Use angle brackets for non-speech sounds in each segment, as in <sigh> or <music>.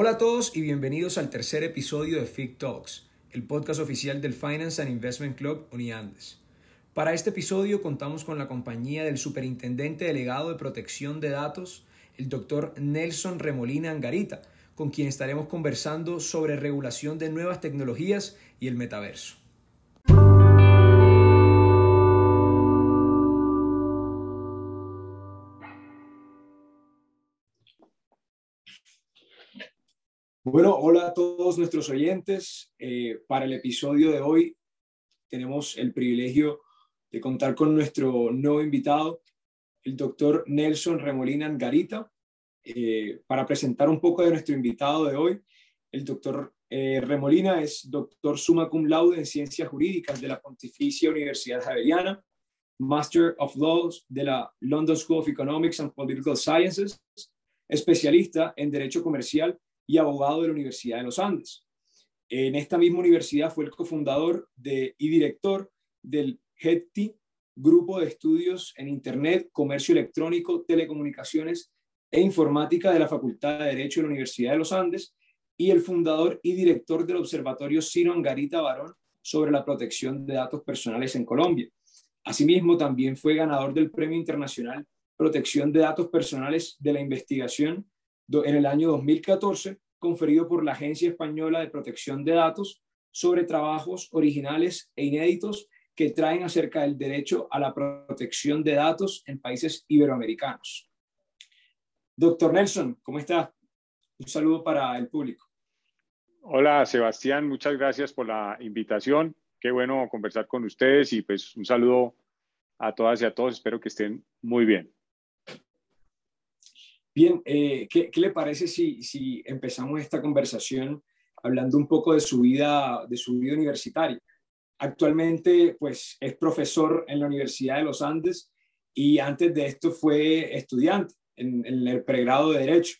Hola a todos y bienvenidos al tercer episodio de FIC Talks, el podcast oficial del Finance and Investment Club Uniandes. Para este episodio contamos con la compañía del Superintendente Delegado de Protección de Datos, el doctor Nelson Remolina Angarita, con quien estaremos conversando sobre regulación de nuevas tecnologías y el metaverso. Bueno, hola a todos nuestros oyentes. Eh, para el episodio de hoy tenemos el privilegio de contar con nuestro nuevo invitado, el doctor Nelson Remolina Angarita, eh, para presentar un poco de nuestro invitado de hoy. El doctor eh, Remolina es doctor summa cum laude en Ciencias Jurídicas de la Pontificia Universidad Javeriana, Master of Laws de la London School of Economics and Political Sciences, especialista en Derecho Comercial y abogado de la Universidad de los Andes. En esta misma universidad fue el cofundador y director del HETI, Grupo de Estudios en Internet, Comercio Electrónico, Telecomunicaciones e Informática de la Facultad de Derecho de la Universidad de los Andes, y el fundador y director del Observatorio Ciro Angarita Barón sobre la protección de datos personales en Colombia. Asimismo, también fue ganador del Premio Internacional Protección de Datos Personales de la Investigación en el año 2014, conferido por la Agencia Española de Protección de Datos sobre trabajos originales e inéditos que traen acerca del derecho a la protección de datos en países iberoamericanos. Doctor Nelson, ¿cómo está? Un saludo para el público. Hola, Sebastián, muchas gracias por la invitación. Qué bueno conversar con ustedes y pues un saludo a todas y a todos. Espero que estén muy bien. Bien, eh, ¿qué, le parece si, si empezamos esta conversación hablando un poco de su vida, de su vida universitaria? Actualmente, pues, es profesor en la Universidad de los Andes y antes de esto fue estudiante en, el pregrado de Derecho.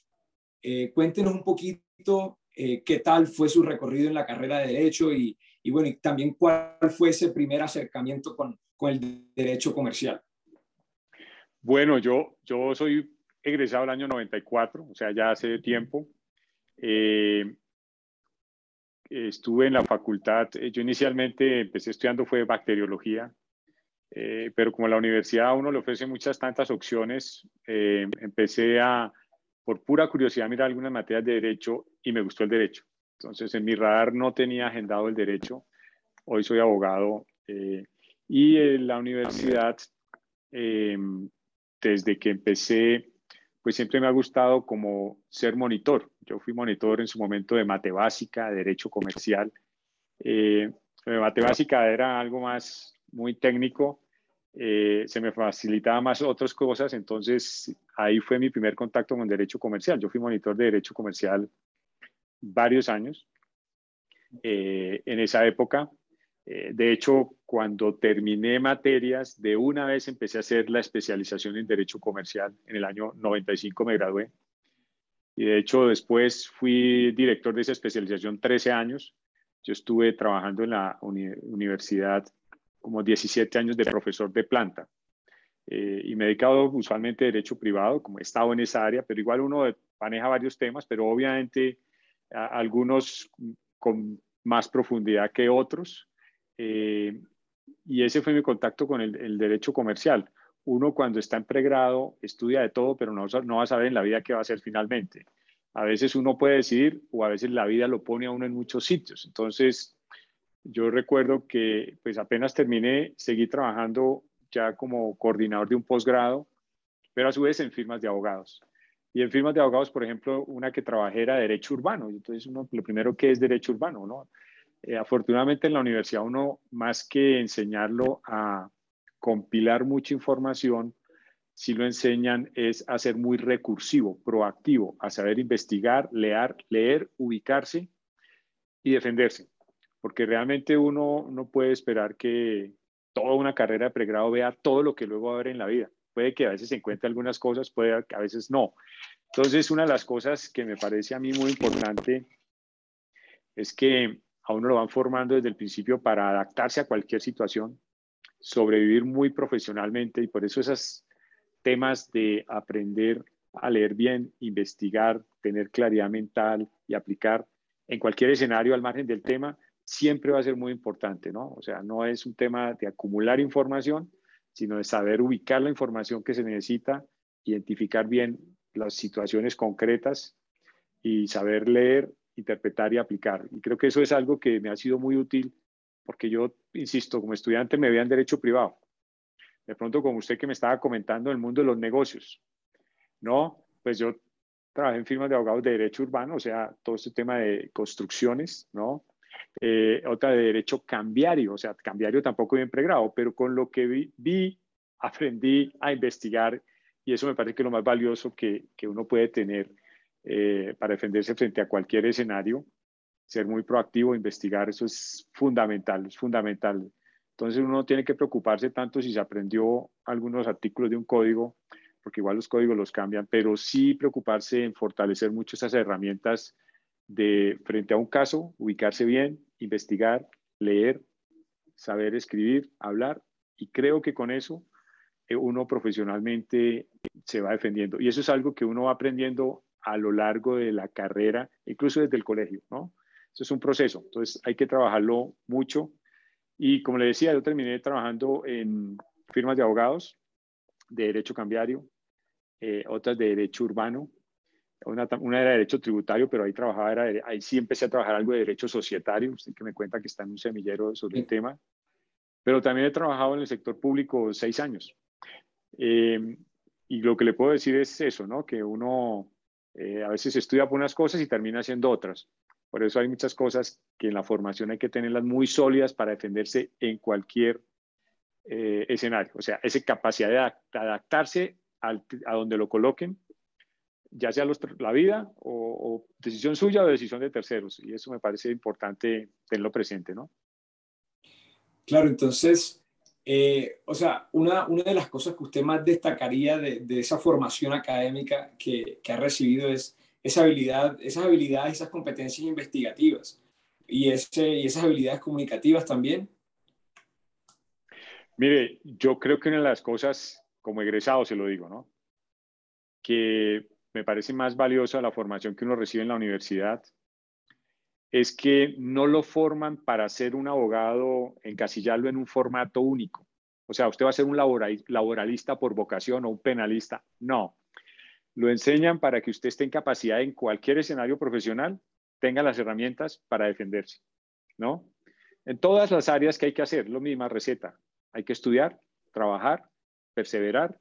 Eh, cuéntenos un poquito eh, qué tal fue su recorrido en la carrera de Derecho y, y, bueno, y también cuál fue ese primer acercamiento con, con el derecho comercial. Bueno, yo, yo soy egresado el año 94, o sea, ya hace tiempo. Eh, estuve en la facultad, eh, yo inicialmente empecé estudiando fue bacteriología, eh, pero como la universidad a uno le ofrece muchas tantas opciones, empecé a, por pura curiosidad, mirar algunas materias de derecho y me gustó el derecho. Entonces, en mi radar no tenía agendado el derecho. Hoy soy abogado y en la universidad, desde que empecé pues siempre me ha gustado como ser monitor. Yo fui monitor en su momento de mate básica, derecho comercial. Eh, mate básica era algo más muy técnico, eh, se me facilitaba más otras cosas, entonces ahí fue mi primer contacto con derecho comercial. Yo fui monitor de derecho comercial varios años. Eh, en esa época eh, de hecho, cuando terminé materias, de una vez empecé a hacer la especialización en Derecho Comercial. En el año 95 me gradué. Y de hecho, después fui director de esa especialización 13 años. Yo estuve trabajando en la universidad como 17 años de profesor de planta. Eh, y me he dedicado usualmente a derecho privado, como he estado en esa área, pero igual uno maneja varios temas, pero obviamente algunos con más profundidad que otros. Eh, y ese fue mi contacto con el, derecho comercial. Uno cuando está en pregrado estudia de todo, pero no, no va a saber en la vida qué va a hacer finalmente. A veces uno puede decidir o a veces la vida lo pone a uno en muchos sitios. Entonces, yo recuerdo que pues apenas terminé, seguí trabajando ya como coordinador de un posgrado, pero a su vez en firmas de abogados. Y en firmas de abogados, por ejemplo, una que trabajé era derecho urbano. Entonces, uno, lo primero que es derecho urbano, ¿no? Eh, afortunadamente en la universidad uno, más que enseñarlo a compilar mucha información, si lo enseñan es a ser muy recursivo, proactivo, a saber investigar, leer, leer, ubicarse y defenderse. Porque realmente uno no puede esperar que toda una carrera de pregrado vea todo lo que luego va a haber en la vida. Puede que a veces se encuentre algunas cosas, puede que a veces no. Entonces, una de las cosas que me parece a mí muy importante es que a uno lo van formando desde el principio para adaptarse a cualquier situación, sobrevivir muy profesionalmente y por eso esos temas de aprender a leer bien, investigar, tener claridad mental y aplicar en cualquier escenario al margen del tema, siempre va a ser muy importante, ¿no? O sea, no es un tema de acumular información, sino de saber ubicar la información que se necesita, identificar bien las situaciones concretas y saber leer, interpretar y aplicar. Y creo que eso es algo que me ha sido muy útil porque yo, insisto, como estudiante me veía en derecho privado. De pronto, como usted que me estaba comentando, el mundo de los negocios. No, pues yo trabajé en firmas de abogados de derecho urbano, o sea, todo este tema de construcciones, ¿no? Eh, otra de derecho cambiario, o sea, cambiario tampoco bien pregrado, pero con lo que vi, vi, aprendí a investigar y eso me parece que es lo más valioso que, que uno puede tener eh, para defenderse frente a cualquier escenario, ser muy proactivo, investigar, eso es fundamental, es fundamental. Entonces uno tiene que preocuparse tanto si se aprendió algunos artículos de un código, porque igual los códigos los cambian, pero sí preocuparse en fortalecer mucho esas herramientas de frente a un caso, ubicarse bien, investigar, leer, saber escribir, hablar, y creo que con eso eh, uno profesionalmente se va defendiendo. Y eso es algo que uno va aprendiendo a lo largo de la carrera, incluso desde el colegio, ¿no? Eso es un proceso, entonces hay que trabajarlo mucho. Y como le decía, yo terminé trabajando en firmas de abogados, de derecho cambiario, eh, otras de derecho urbano, una, una, era de derecho tributario, pero ahí trabajaba, era, ahí sí empecé a trabajar algo de derecho societario, usted que me cuenta que está en un semillero sobre el tema, pero también he trabajado en el sector público seis años. Eh, y lo que le puedo decir es eso, ¿no? Que uno eh, a veces estudia por unas cosas y termina haciendo otras. Por eso hay muchas cosas que en la formación hay que tenerlas muy sólidas para defenderse en cualquier eh, escenario. O sea, esa capacidad de adaptarse a donde lo coloquen, ya sea la vida o, decisión suya o decisión de terceros. Y eso me parece importante tenerlo presente, ¿no? Claro, entonces, eh, o sea, una, una, de las cosas que usted más destacaría de, de esa formación académica que, que, ha recibido es esa habilidad, esas habilidades, esas competencias investigativas y, ese, y esas habilidades comunicativas también. Mire, yo creo que una de las cosas, como egresado se lo digo, ¿no? Que me parece más valiosa la formación que uno recibe en la universidad es que no lo forman para ser un abogado, encasillarlo en un formato único. O sea, usted va a ser un laboralista por vocación o un penalista. No. Lo enseñan para que usted esté en capacidad en cualquier escenario profesional, tenga las herramientas para defenderse. ¿No? En todas las áreas que hay que hacer, lo misma receta. Hay que estudiar, trabajar, perseverar,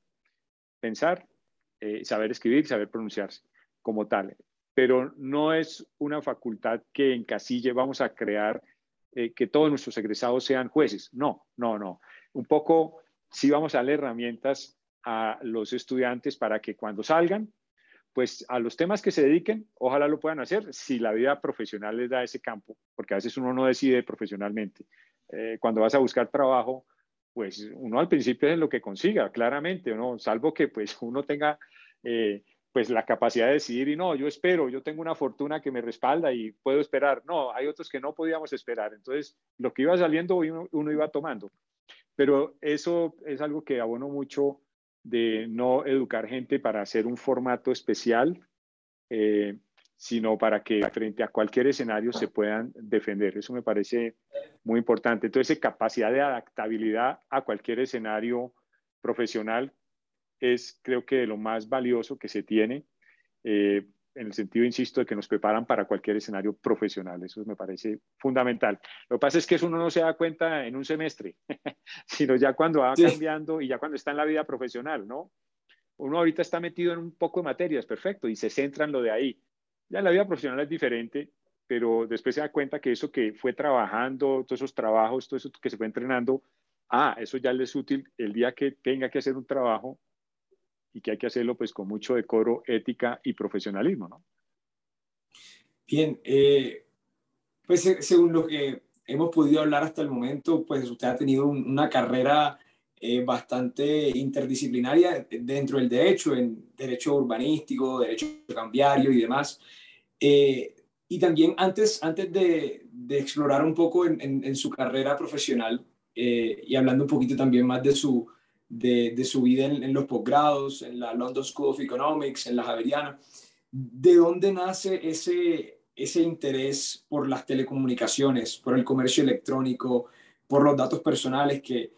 pensar eh, saber escribir saber pronunciarse como tal. Pero no es una facultad que encasille, vamos a crear eh, que todos nuestros egresados sean jueces. No, no, no. Un poco sí vamos a darle herramientas a los estudiantes para que cuando salgan, pues a los temas que se dediquen, ojalá lo puedan hacer si la vida profesional les da ese campo, porque a veces uno no decide profesionalmente. Eh, cuando vas a buscar trabajo, pues uno al principio es lo que consiga, claramente, ¿no? salvo que pues uno tenga eh, pues la capacidad de decidir y no, yo espero, yo tengo una fortuna que me respalda y puedo esperar. No, hay otros que no podíamos esperar. Entonces, lo que iba saliendo uno, iba tomando. Pero eso es algo que abono mucho de no educar gente para hacer un formato especial, eh, sino para que frente a cualquier escenario se puedan defender. Eso me parece muy importante. Entonces, capacidad de adaptabilidad a cualquier escenario profesional es creo que lo más valioso que se tiene, eh, en el sentido, insisto, de que nos preparan para cualquier escenario profesional. Eso me parece fundamental. Lo que pasa es que eso uno no se da cuenta en un semestre, <laughs> sino ya cuando va cambiando y ya cuando está en la vida profesional, ¿no? Uno ahorita está metido en un poco de materias, perfecto, y se centra en lo de ahí ya la vida profesional es diferente, pero después se da cuenta que eso que fue trabajando, todos esos trabajos, todo eso que se fue entrenando, ah, eso ya le es útil el día que tenga que hacer un trabajo y que hay que hacerlo pues con mucho decoro, ética y profesionalismo, ¿no? Bien, eh, pues según lo que hemos podido hablar hasta el momento, pues usted ha tenido una carrera eh, bastante interdisciplinaria dentro del derecho, en derecho urbanístico, derecho cambiario y demás. Eh, y también antes, antes de, de explorar un poco en, en, su carrera profesional eh, y hablando un poquito también más de su, de, su vida en, los posgrados, en la London School of Economics, en la Javeriana. ¿De dónde nace ese, ese interés por las telecomunicaciones, por el comercio electrónico, por los datos personales que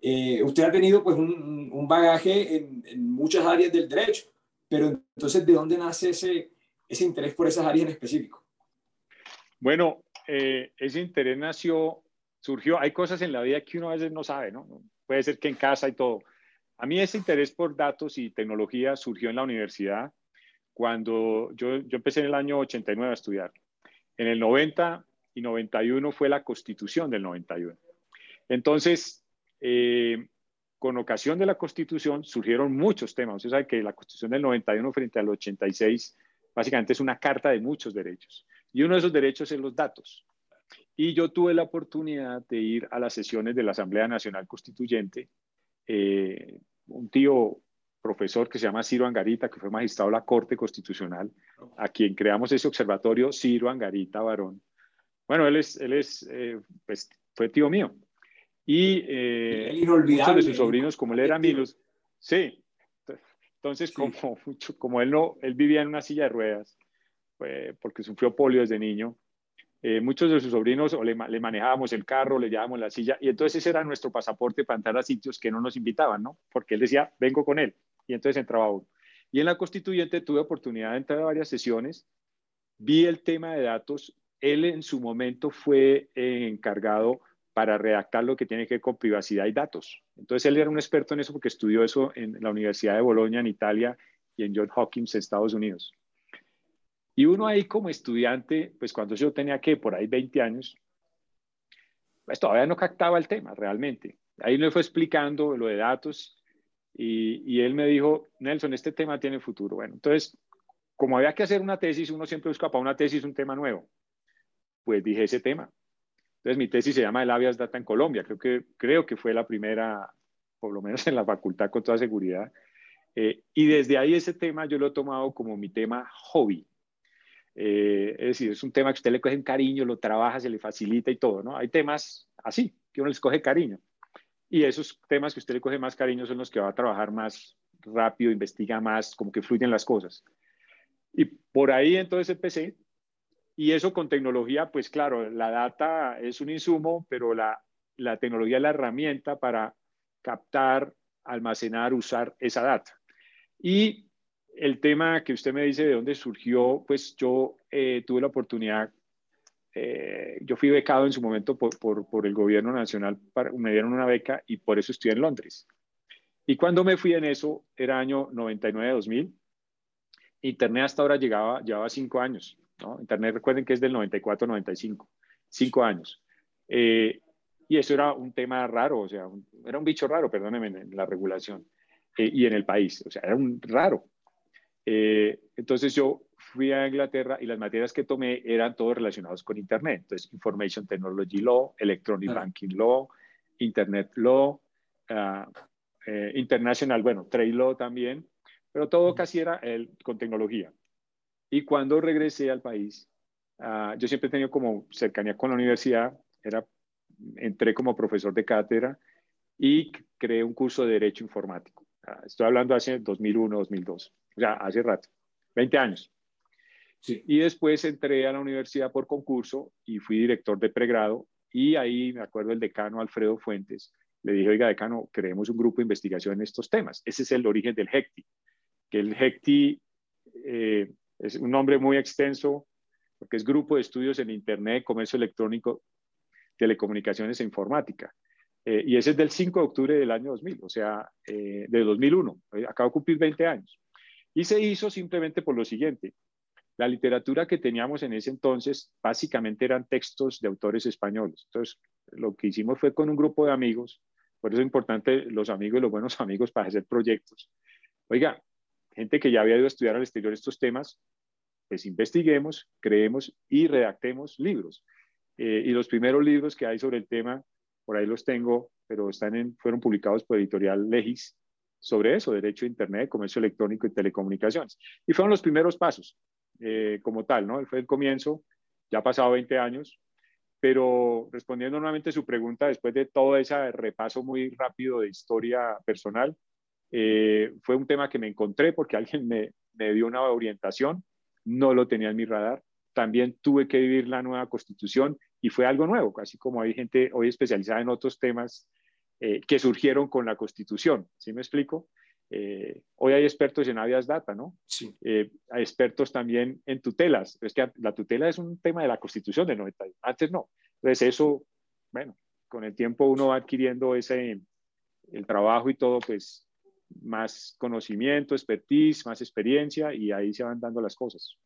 eh, usted ha tenido pues un, bagaje en, muchas áreas del derecho, pero entonces ¿de dónde nace ese, ese interés por esas áreas en específico? Bueno, eh, ese interés nació, surgió, hay cosas en la vida que uno a veces no sabe, ¿no? Puede ser que en casa y todo. A mí ese interés por datos y tecnología surgió en la universidad cuando yo, yo empecé en el año 89 a estudiar. En el 90 y 91 fue la constitución del 91. Entonces, eh, con ocasión de la constitución surgieron muchos temas. Usted sabe que la constitución del 91 frente al 86 básicamente es una carta de muchos derechos. Y uno de esos derechos es los datos. Y yo tuve la oportunidad de ir a las sesiones de la Asamblea Nacional Constituyente. Eh, un tío profesor que se llama Ciro Angarita, que fue magistrado de la Corte Constitucional, a quien creamos ese observatorio, Ciro Angarita Varón. Bueno, él es, él es eh, pues, fue tío mío. Y eh, muchos de sus sobrinos, como él era Milos, sí. Entonces, Como, <laughs> como él no, él vivía en una silla de ruedas, porque sufrió polio desde niño, eh, muchos de sus sobrinos o le, manejábamos el carro, le llevábamos la silla, y entonces ese era nuestro pasaporte para entrar a sitios que no nos invitaban, ¿no? Porque él decía, vengo con él, y entonces entraba uno. Y en la constituyente tuve oportunidad de entrar a varias sesiones, vi el tema de datos, él en su momento fue eh, encargado para redactar lo que tiene que ver con privacidad y datos. Entonces él era un experto en eso porque estudió eso en la Universidad de Bolonia en Italia y en John Hopkins Estados Unidos. Y uno ahí como estudiante, pues cuando yo tenía que por ahí 20 años, pues todavía no captaba el tema realmente. Ahí me fue explicando lo de datos y, y él me dijo, Nelson, este tema tiene futuro. Bueno, entonces, como había que hacer una tesis, uno siempre busca para una tesis un tema nuevo. Pues dije ese tema. Entonces mi tesis se llama El Avias Data en Colombia. Creo que, creo que fue la primera, por lo menos en la facultad con toda seguridad. Eh, y desde ahí ese tema yo lo he tomado como mi tema hobby. Eh, es decir, es un tema que usted le coge un cariño, lo trabaja, se le facilita y todo, ¿no? Hay temas así, que uno les coge cariño. Y esos temas que usted le coge más cariño son los que va a trabajar más rápido, investiga más, como que fluyen las cosas. Y por ahí entonces empecé. Y eso con tecnología, pues claro, la data es un insumo, pero la, la tecnología es la herramienta para captar, almacenar, usar esa data. Y el tema que usted me dice de dónde surgió, pues yo eh, tuve la oportunidad, eh, yo fui becado en su momento por, por, el gobierno nacional, para, me dieron una beca y por eso estudié en Londres. Y cuando me fui en eso, era año 99-2000, Internet hasta ahora llegaba, llevaba cinco años. ¿no? Internet, recuerden que es del 94-95, cinco años. Eh, y eso era un tema raro, o sea, era un bicho raro, perdónenme, en la regulación y en el país, o sea, era un raro. Eh, entonces yo fui a Inglaterra y las materias que tomé eran todos relacionados con Internet. Entonces, Information Technology Law, Electronic Banking Law, Internet Law, uh, International, bueno, Trade Law también, pero todo casi era el, con tecnología. Y cuando regresé al país, uh, yo siempre he tenido como cercanía con la universidad, era, entré como profesor de cátedra y creé un curso de Derecho Informático. Estoy hablando hace 2001, 2002 ya hace rato, 20 años. Y después entré a la universidad por concurso y fui director de pregrado y ahí me acuerdo el decano Alfredo Fuentes, le dije, oiga, decano, creemos un grupo de investigación en estos temas. Ese es el origen del HECTI, que el HECTI eh, es un nombre muy extenso porque es Grupo de Estudios en Internet, Comercio Electrónico, Telecomunicaciones e Informática. Eh, y ese es del 5 de octubre del año 2000, o sea, eh, de 2001. Acabo de cumplir 20 años. Y se hizo simplemente por lo siguiente. La literatura que teníamos en ese entonces básicamente eran textos de autores españoles. Entonces, lo que hicimos fue con un grupo de amigos, por eso es importante los amigos y los buenos <laughs> amigos para hacer proyectos. Oiga, gente que ya había ido a estudiar al exterior estos temas, pues investiguemos, creemos y redactemos libros. Eh, y los primeros libros que hay sobre el tema, por ahí los tengo, pero están en, fueron publicados por editorial Legis, sobre eso, derecho a Internet, comercio electrónico y telecomunicaciones. Y fueron los primeros pasos, eh, como tal, ¿no? Fue el comienzo, ya ha pasado 20 años, pero respondiendo nuevamente a su pregunta, después de todo ese repaso muy rápido de historia personal, eh, fue un tema que me encontré porque alguien me, me dio una orientación, no lo tenía en mi radar. También tuve que vivir la nueva constitución y fue algo nuevo, casi como hay gente hoy especializada en otros temas eh, que surgieron con la constitución. ¿Sí me explico? Eh, hoy hay expertos en Avias Data, ¿no? Sí. Eh, hay expertos también en tutelas. Es que la tutela es un tema de la Constitución del 90. Antes no. Entonces eso, bueno, con el tiempo uno va adquiriendo ese, el trabajo y todo, pues más conocimiento, expertise, más experiencia y ahí se van dando las cosas.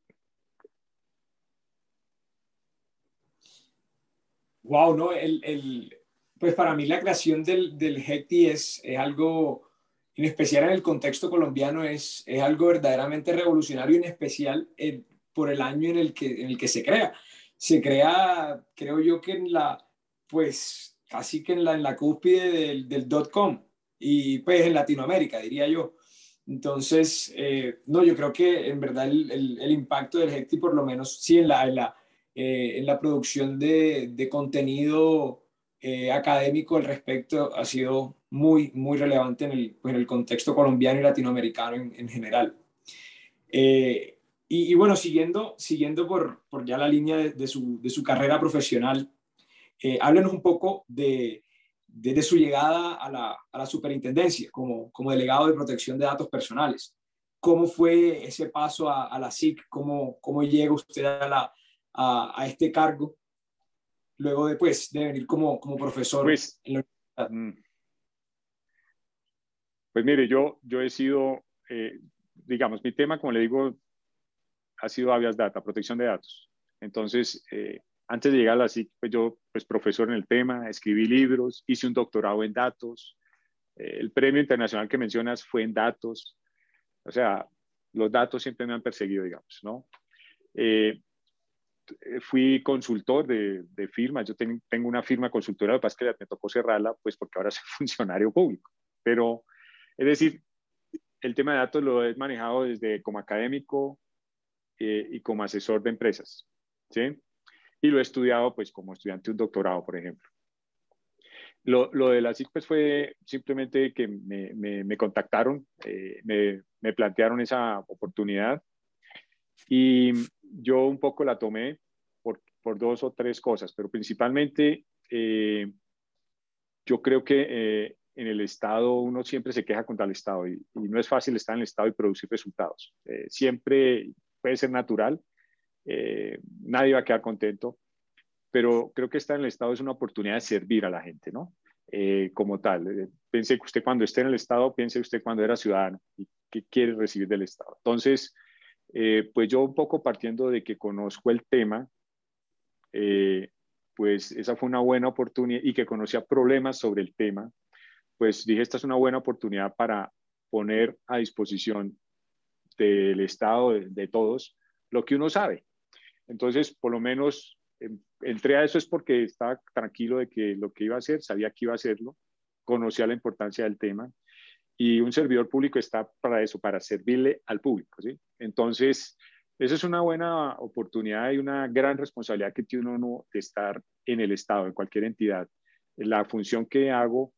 Wow, no, el, el, pues para mí la creación del, del es, es algo en especial en el contexto colombiano, es, es algo verdaderamente revolucionario, en especial eh, por el año en el, que, en el que se crea. Se crea, creo yo, que en la, pues casi que en la, en la cúspide del, del dot com y pues en Latinoamérica, diría yo. Entonces, eh, no, yo creo que en verdad el, el, el impacto del HECTI, por lo menos, sí, en la, en la, eh, en la producción de, de contenido académico al respecto ha sido muy, muy relevante en el, en el contexto colombiano y latinoamericano en, en general. Eh, y, y, bueno, siguiendo, siguiendo por, por ya la línea de, de, su, de su, carrera profesional, eh, háblenos un poco de, desde su llegada a la, a la superintendencia como, como, delegado de protección de datos personales. ¿Cómo fue ese paso a, a la SIC? ¿Cómo, ¿Cómo, llega usted a, la, a, a este cargo luego de, pues, de venir como, como profesor pues, en la universidad? Mm. Pues mire, yo, yo he sido, eh, digamos, mi tema, como le digo, ha sido Avias Data, protección de datos. Entonces, eh, antes de llegar a la SIC, pues yo, pues profesor en el tema, escribí libros, hice un doctorado en datos. Eh, el premio internacional que mencionas fue en datos. O sea, los datos siempre me han perseguido, digamos, ¿no? Eh, fui consultor de, de firmas. Yo ten, tengo una firma consultora, lo que pasa es que me tocó cerrarla, pues porque ahora <laughs> soy funcionario público. Pero es decir, el tema de datos lo he manejado desde como académico eh, y como asesor de empresas, ¿sí? Y lo he estudiado pues como estudiante de un doctorado, por ejemplo. Lo, lo de la SIC pues fue simplemente que me, me, me contactaron, eh, me, me, plantearon esa oportunidad y yo un poco la tomé por, por dos o tres cosas, pero principalmente eh, yo creo que eh, en el Estado uno siempre se queja contra el Estado y, no es fácil estar en el Estado y producir resultados. Eh, siempre puede ser natural, nadie va a quedar contento, pero creo que estar en el Estado es una oportunidad de servir a la gente, ¿no? Como tal, piense que usted cuando esté en el Estado, piense usted cuando era ciudadano y qué quiere recibir del Estado. Entonces, eh, pues yo un poco partiendo de que conozco el tema, pues esa fue una buena oportunidad y que conocía problemas sobre el tema, pues dije, esta es una buena oportunidad para poner a disposición del Estado, de, todos, lo que uno sabe. Entonces, por lo menos entré a eso es porque estaba tranquilo de que lo que iba a hacer, sabía que iba a hacerlo, conocía la importancia del tema y un servidor público está para eso, para servirle al público. ¿sí? Entonces, eso es una buena oportunidad y una gran responsabilidad que tiene uno de estar en el Estado, en cualquier entidad. La función que hago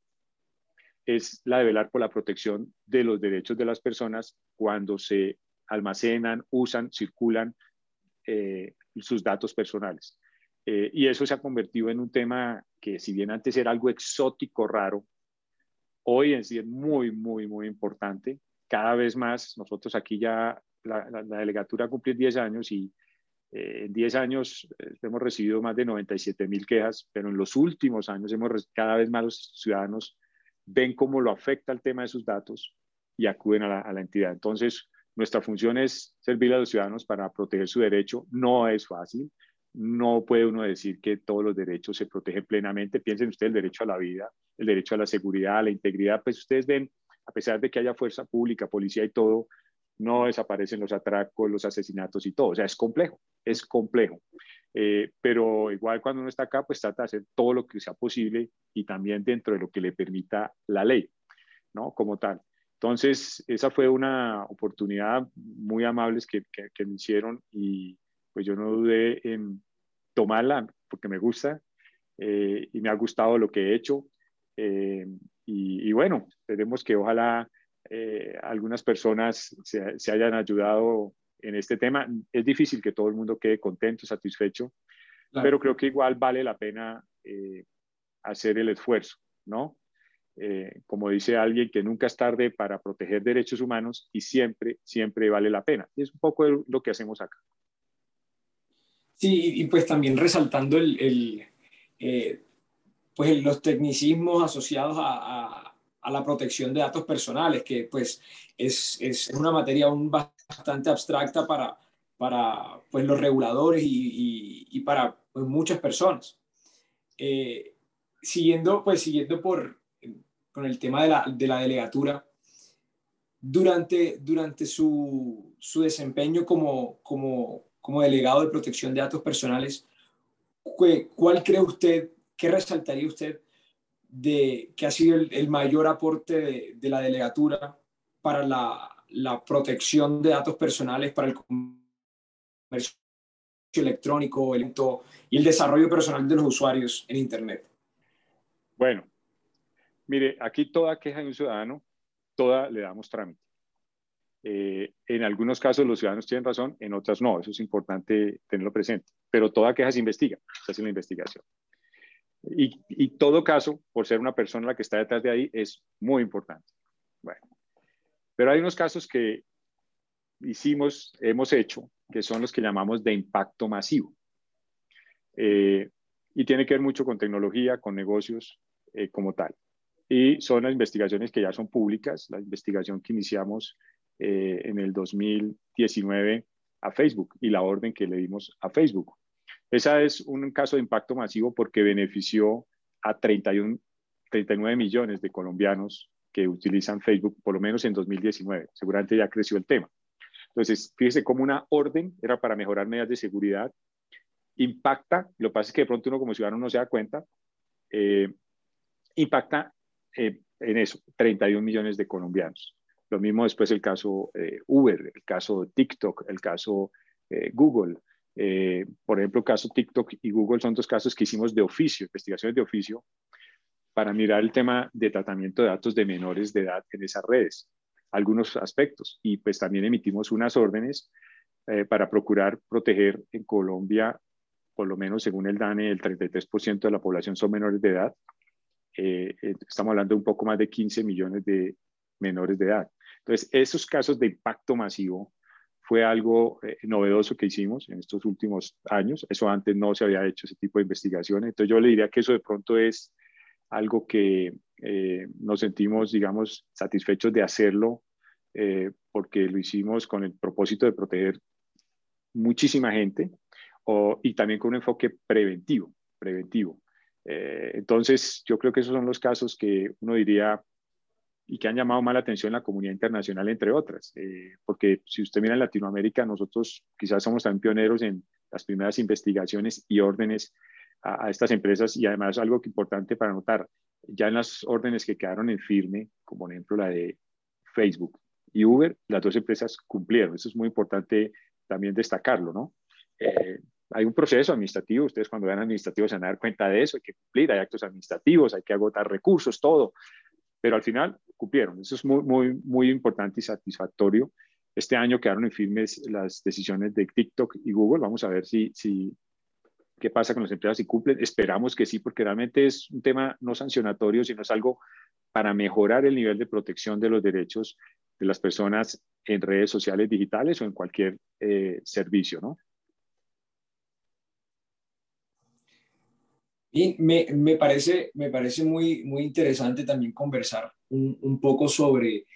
es la de velar por la protección de los derechos de las personas cuando se almacenan, usan, circulan eh, sus datos personales. Eh, y eso se ha convertido en un tema que si bien antes era algo exótico, raro, hoy en sí es muy, muy, muy importante. Cada vez más, nosotros aquí ya, la, la, delegatura cumple 10 años y eh, en 10 años eh, hemos recibido más de 97 mil quejas, pero en los últimos años hemos, cada vez más los ciudadanos ven cómo lo afecta el tema de sus datos y acuden a la, a la entidad. Entonces, nuestra función es servir a los ciudadanos para proteger su derecho. No es fácil. No puede uno decir que todos los derechos se protegen plenamente. Piensen ustedes el derecho a la vida, el derecho a la seguridad, a la integridad. Pues ustedes ven, a pesar de que haya fuerza pública, policía y todo, no desaparecen los atracos, los asesinatos y todo. O sea, es complejo, es complejo. Eh, pero igual cuando uno está acá, pues trata de hacer todo lo que sea posible y también dentro de lo que le permita la ley, ¿no? Como tal. Entonces, esa fue una oportunidad muy amable que, que, que, me hicieron y pues yo no dudé en tomarla porque me gusta eh, y me ha gustado lo que he hecho. Eh, y, bueno, esperemos que ojalá algunas personas se, se, hayan ayudado en este tema. Es difícil que todo el mundo quede contento, satisfecho, pero creo que igual vale la pena hacer el esfuerzo, ¿no? Eh, como dice alguien, que nunca es tarde para proteger derechos humanos y siempre, siempre vale la pena. Y es un poco lo que hacemos acá. Sí, y pues también resaltando el, eh, pues los tecnicismos asociados a, la protección de datos personales, que pues es, es una materia aún bastante abstracta para, para pues, los reguladores y, y, para pues, muchas personas. Eh, siguiendo, pues, siguiendo por, con el tema de la, de la delegatura, durante, durante su, su desempeño como, como, como, delegado de protección de datos personales, ¿cuál cree usted, qué resaltaría usted de que ha sido el, mayor aporte de, de, la delegatura para la, la, protección de datos personales, para el comercio electrónico el, y el desarrollo personal de los usuarios en Internet? Bueno, Mire, aquí toda queja de un ciudadano, toda le damos trámite. Eh, en algunos casos los ciudadanos tienen razón, en otras no, eso es importante tenerlo presente, pero toda queja se investiga, se hace la investigación. Y, todo caso, por ser una persona la que está detrás de ahí, es muy importante. Bueno, pero hay unos casos que hicimos, hemos hecho, que son los que llamamos de impacto masivo. Eh, y tiene que ver mucho con tecnología, con negocios eh, como tal y son las investigaciones que ya son públicas, la investigación que iniciamos eh, en el 2019 a Facebook y la orden que le dimos a Facebook. Esa es un caso de impacto masivo porque benefició a 31, 39 millones de colombianos que utilizan Facebook, por lo menos en 2019. Seguramente ya creció el tema. Entonces, fíjese cómo una orden era para mejorar medidas de seguridad, impacta, lo que pasa es que de pronto uno como ciudadano no se da cuenta, eh, impacta eh, en eso, 31 millones de colombianos. Lo mismo después el caso eh, Uber, el caso TikTok, el caso eh, por ejemplo, caso TikTok y Google son dos casos que hicimos de oficio, investigaciones de oficio, para mirar el tema de tratamiento de datos de menores de edad en esas redes, algunos aspectos. Y pues también emitimos unas órdenes para procurar proteger en Colombia, por lo menos según el DANE, el 33% de la población son menores de edad eh, eh, estamos hablando de un poco más de 15 millones de menores de edad. Entonces, esos casos de impacto masivo fue algo eh, novedoso que hicimos en estos últimos años. Eso antes no se había hecho ese tipo de investigaciones. Entonces, yo le diría que eso de pronto es algo que nos sentimos, digamos, satisfechos de hacerlo porque lo hicimos con el propósito de proteger muchísima gente y también con un enfoque preventivo, preventivo. Eh, entonces, yo creo que esos son los casos que uno diría y que han llamado más la atención la comunidad internacional, entre otras, eh, porque si usted mira en Latinoamérica, nosotros quizás somos también pioneros en las primeras investigaciones y órdenes a, estas empresas y además algo que importante para notar, ya en las órdenes que quedaron en firme, como por ejemplo la de Facebook y Uber, las dos empresas cumplieron. Eso es muy importante también destacarlo, ¿no? Eh, hay un proceso administrativo, ustedes cuando vean administrativos se van a dar cuenta de eso, hay que cumplir, hay actos administrativos, hay que agotar recursos, todo, pero al final cumplieron. Eso es muy, muy, muy importante y satisfactorio. Este año quedaron en firmes las decisiones de TikTok y Google. Vamos a ver si, si qué pasa con las empresas si cumplen. Esperamos que sí, porque realmente es un tema no sancionatorio, sino es algo para mejorar el nivel de protección de los derechos de las personas en redes sociales digitales o en cualquier eh, servicio, ¿no? Y me, me, parece, me parece muy, muy interesante también conversar un, un poco sobre,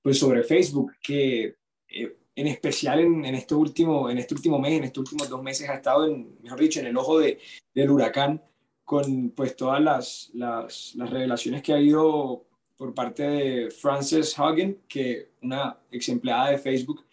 pues sobre Facebook, que eh, en especial en, en, este último, en este último mes, en estos últimos dos meses, ha estado, en, mejor dicho, en el ojo de, del huracán con pues todas las, las, las, revelaciones que ha habido por parte de Frances Hagen, que una ex empleada de Facebook,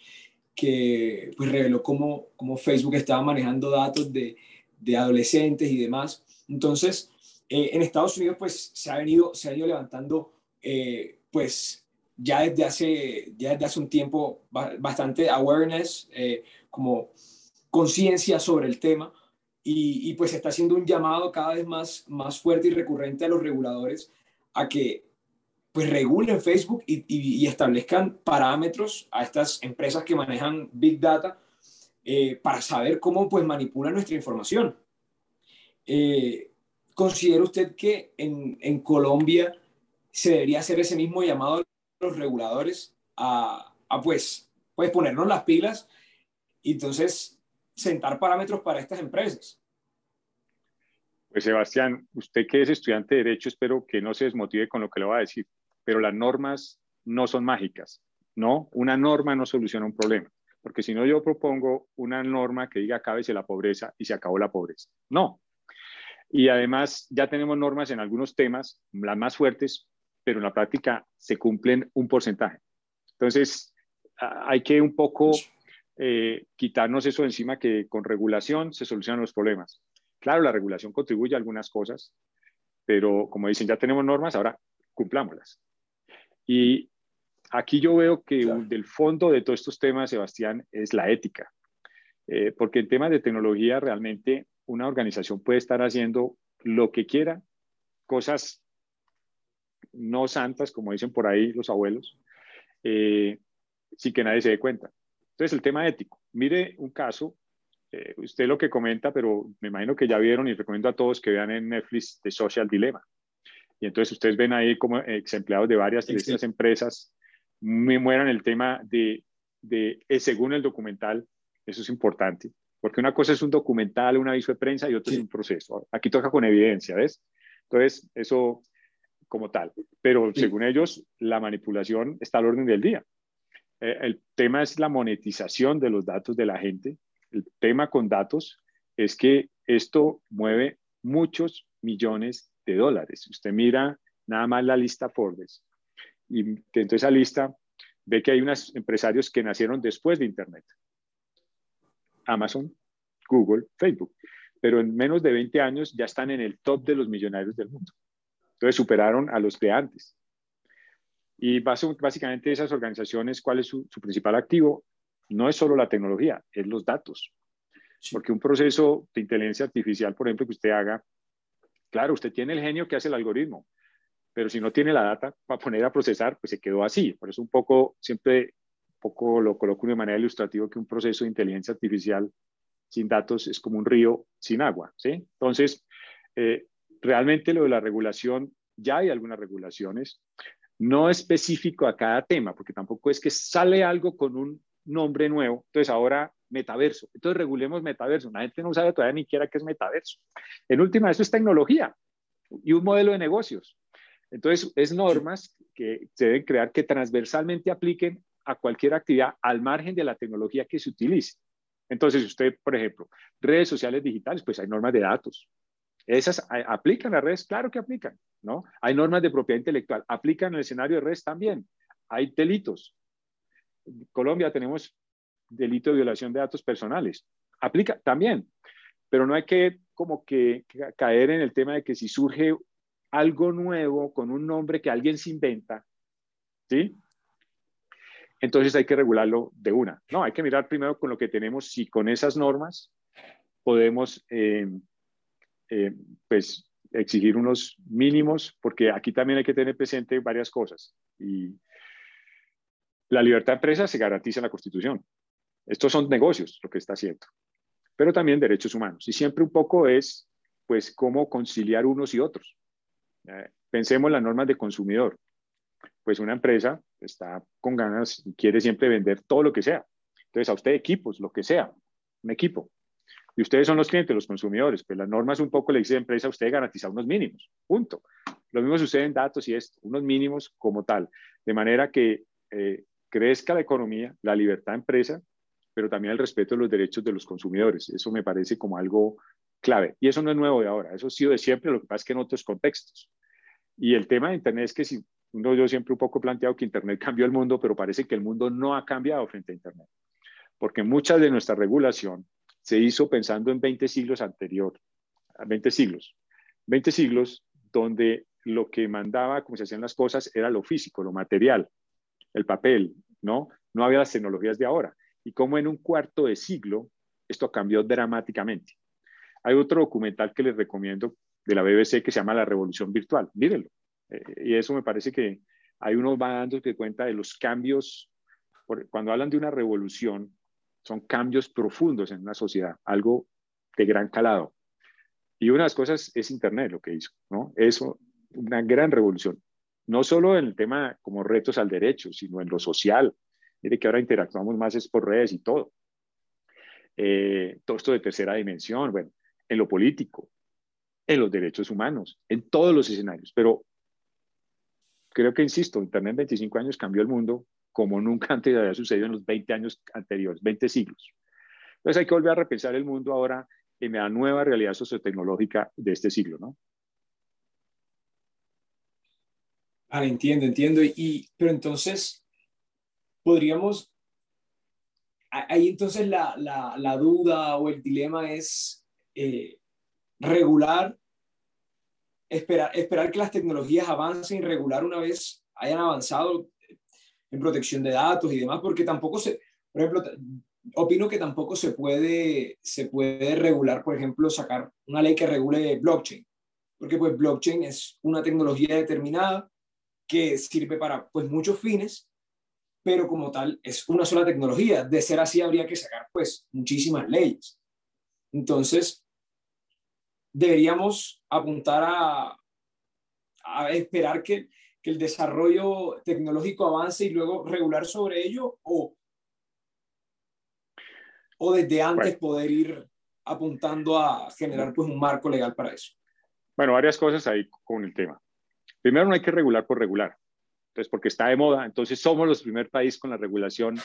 que pues reveló cómo, cómo Facebook estaba manejando datos de, de adolescentes y demás entonces, eh, en Estados Unidos, pues se ha venido, se ha ido levantando, eh, pues ya desde hace, ya desde hace un tiempo bastante awareness, eh, como conciencia sobre el tema. y, pues está haciendo un llamado cada vez más, más fuerte y recurrente a los reguladores a que pues regulen Facebook y, establezcan parámetros a estas empresas que manejan Big Data para saber cómo pues manipulan nuestra información. Eh, ¿Considera usted que en, Colombia se debería hacer ese mismo llamado a los reguladores a, a pues, pues ponernos las pilas y entonces sentar parámetros para estas empresas? Pues Sebastián, usted que es estudiante de Derecho, espero que no se desmotive con lo que le voy a decir, pero las normas no son mágicas, ¿no? Una norma no soluciona un problema, porque si no yo propongo una norma que diga acábese la pobreza y se acabó la pobreza. No. Y además ya tenemos normas en algunos temas, las más fuertes, pero en la práctica se cumplen un porcentaje. Entonces, hay que un poco eh, quitarnos eso encima que con regulación se solucionan los problemas. Claro, la regulación contribuye a algunas cosas, pero como dicen, ya tenemos normas, ahora cumplámoslas. Y aquí yo veo que del fondo de todos estos temas, Sebastián, es la ética. Eh, porque en temas de tecnología realmente una organización puede estar haciendo lo que quiera, cosas no santas, como dicen por ahí los abuelos, eh, sin que nadie se dé cuenta. Entonces, el tema ético. Mire un caso eh, usted lo que comenta, pero me imagino que ya vieron y recomiendo a todos que vean en Netflix The Social Dilemma. Y entonces ustedes ven ahí como ex empleados de varias de estas empresas me mueran el tema de, de eh, según el documental, eso es importante, porque una cosa es un documental, un aviso de prensa y otra es un proceso. Aquí toca con evidencia, ¿ves? Entonces, eso como tal. Pero según ellos, la manipulación está al orden del día. Eh, el tema es la monetización de los datos de la gente el tema con datos es que esto mueve muchos millones de dólares. Usted mira nada más la lista Forbes y dentro de esa lista ve que hay unos empresarios que nacieron después de Internet. Amazon, Google, Facebook. Pero en menos de 20 años ya están en el top de los millonarios del mundo. Entonces superaron a los de antes. Y básicamente esas organizaciones, ¿cuál es su, su principal activo? no es solo la tecnología, es los datos. Porque un proceso de inteligencia artificial, por ejemplo, que usted haga, claro, usted tiene el genio que hace el algoritmo, pero si no tiene la data para poner a procesar, pues se quedó así. Por eso un poco, siempre poco lo coloco de manera ilustrativa que un proceso de inteligencia artificial sin datos es como un río sin agua, ¿sí? Entonces, eh, realmente lo de la regulación, ya hay algunas regulaciones, no específico a cada tema, porque tampoco es que sale algo con un nombre nuevo. Entonces ahora metaverso. Entonces regulemos metaverso. La gente no sabe todavía ni siquiera qué es metaverso. En última, eso es tecnología y un modelo de negocios. Entonces, es normas que se deben crear que transversalmente apliquen a cualquier actividad al margen de la tecnología que se utilice. Entonces, usted, por ejemplo, redes sociales digitales, pues hay normas de datos. ¿Esas aplican a redes? Claro que aplican, ¿no? Hay normas de propiedad intelectual. ¿Aplican en el escenario de redes? También. Hay delitos. Colombia tenemos delito de violación de datos personales. Aplica también, pero no hay que como que caer en el tema de que si surge algo nuevo con un nombre que alguien se inventa, ¿sí? Entonces hay que regularlo de una. No, hay que mirar primero con lo que tenemos, si con esas normas podemos, eh, eh, pues, exigir unos mínimos, porque aquí también hay que tener presente varias cosas. Y la libertad de empresa se garantiza en la Constitución. Estos son negocios, lo que está haciendo, pero también derechos humanos. Y siempre un poco es, pues, cómo conciliar unos y otros. Eh, pensemos en las normas de consumidor. Pues una empresa está con ganas y quiere siempre vender todo lo que sea. Entonces, a usted equipos, lo que sea, un equipo. Y ustedes son los clientes, los consumidores. Pues las normas un poco le dice a la empresa, usted garantiza unos mínimos. Punto. Lo mismo sucede en datos y es unos mínimos como tal. De manera que eh, crezca la economía, la libertad de empresa, pero también el respeto de los derechos de los consumidores. Eso me parece como algo clave. Y eso no es nuevo de ahora, eso ha sido de siempre, lo que pasa es que en otros contextos. Y el tema de Internet es que si uno, yo siempre un poco planteado que Internet <laughs> cambió el mundo, pero parece que el mundo no ha cambiado frente a Internet. Porque mucha de nuestra regulación se hizo pensando en 20 siglos anterior, 20 siglos, 20 siglos donde lo que mandaba, como se hacían las cosas, era lo físico, lo material, el papel, ¿no? No había las tecnologías de ahora. Y como en un cuarto de siglo esto cambió dramáticamente. Hay otro documental que les recomiendo de la BBC que se llama La Revolución Virtual. Mírenlo. Eh, y eso me parece que hay uno va dando cuenta de los cambios. cuando hablan de una revolución, son cambios profundos en una sociedad, algo de gran calado. Y una de las cosas es Internet, lo que hizo, ¿no? Eso, una gran revolución. No solo en el tema como retos al derecho, sino en lo social. Mire que ahora interactuamos más es por redes y todo. Eh, todo esto de tercera dimensión, bueno, en lo político, en los derechos humanos, en todos los escenarios. Pero creo que, insisto, Internet en 25 años cambió el mundo como <laughs> nunca antes había sucedido en los 20 años anteriores, 20 siglos. Entonces hay que volver a repensar el mundo ahora en la nueva realidad sociotecnológica de este siglo, ¿no? Ah, entiendo, entiendo. Y, pero entonces, podríamos, ahí entonces la, la, la duda o el dilema es eh, regular, esperar, esperar que las tecnologías avancen y regular una vez hayan avanzado en protección de datos y demás, porque tampoco se, por ejemplo, opino que tampoco se puede, se puede regular, por ejemplo, sacar una ley que regule blockchain, porque pues blockchain es una tecnología determinada que sirve para pues muchos fines, pero como tal es una sola tecnología. De ser así habría que sacar pues muchísimas leyes. Entonces, deberíamos apuntar a, a esperar que, que el desarrollo tecnológico avance y luego regular sobre ello o o desde antes poder ir apuntando a generar pues un marco legal para eso? Bueno, varias cosas ahí con el tema. Primero, no hay que regular por regular. Entonces, porque está de moda, entonces somos los primer país con la regulación